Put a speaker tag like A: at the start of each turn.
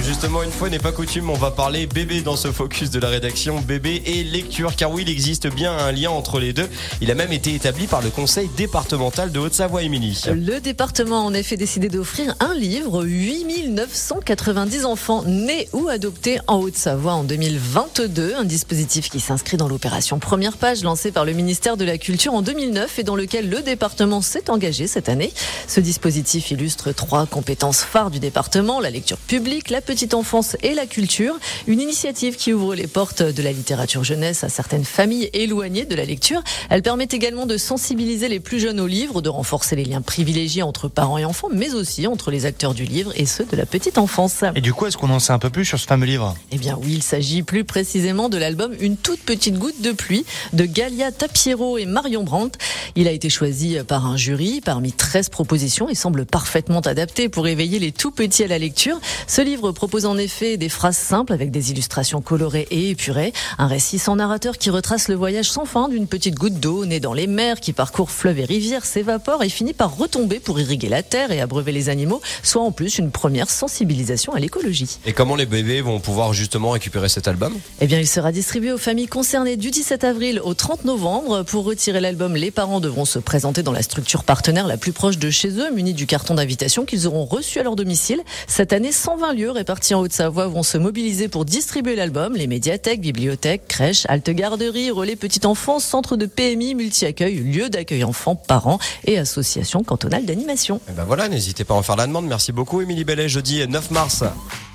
A: Justement, une fois n'est pas coutume, on va parler bébé dans ce focus de la rédaction, bébé et lecture, car oui, il existe bien un lien entre les deux. Il a même été établi par le conseil départemental de Haute-Savoie, Émilie.
B: Le département a en effet décidé d'offrir un livre 8990 enfants nés ou adoptés en Haute-Savoie en 2022, un dispositif qui s'inscrit dans l'opération Première Page lancée par le ministère de la Culture en 2009 et dans lequel le département s'est engagé cette année. Ce dispositif illustre trois compétences phares du département, la lecture publique, la petite enfance et la culture. Une initiative qui ouvre les portes de la littérature jeunesse à certaines familles éloignées de la lecture. Elle permet également de sensibiliser les plus jeunes au livre, de renforcer les liens privilégiés entre parents et enfants, mais aussi entre les acteurs du livre et ceux de la petite enfance.
C: Et du coup, est-ce qu'on en sait un peu plus sur ce fameux livre?
B: Eh bien oui, il s'agit plus précisément de l'album Une toute petite goutte de pluie de Galia Tapiero et Marion Brandt. Il a été choisi par un jury parmi 13 propositions et semble parfaitement adapté pour éveiller les tout petits à la lecture. Ce livre propose en effet des phrases simples avec des illustrations colorées et épurées, un récit sans narrateur qui retrace le voyage sans fin d'une petite goutte d'eau née dans les mers qui parcourt fleuves et rivières, s'évapore et finit par retomber pour irriguer la terre et abreuver les animaux, soit en plus une première sensibilisation à l'écologie.
A: Et comment les bébés vont pouvoir justement récupérer cet album?
B: Eh bien, il sera distribué aux familles concernées du 17 avril au 30 novembre. Pour retirer l'album, les parents devront se présenter dans la structure partenaire la plus proche de chez eux, munis du carton d'invitation qu'ils auront reçu à leur domicile. Cette année, 120 lieux répartis en Haute-Savoie vont se mobiliser pour distribuer l'album. Les médiathèques, bibliothèques, crèches, halte garderies, relais petite enfance, centres de PMI, multi-accueil, lieux d'accueil enfants, parents et associations cantonales d'animation.
A: Et ben voilà, n'hésitez pas à en faire la demande. Merci beaucoup, Émilie Bellet, jeudi 9 mars.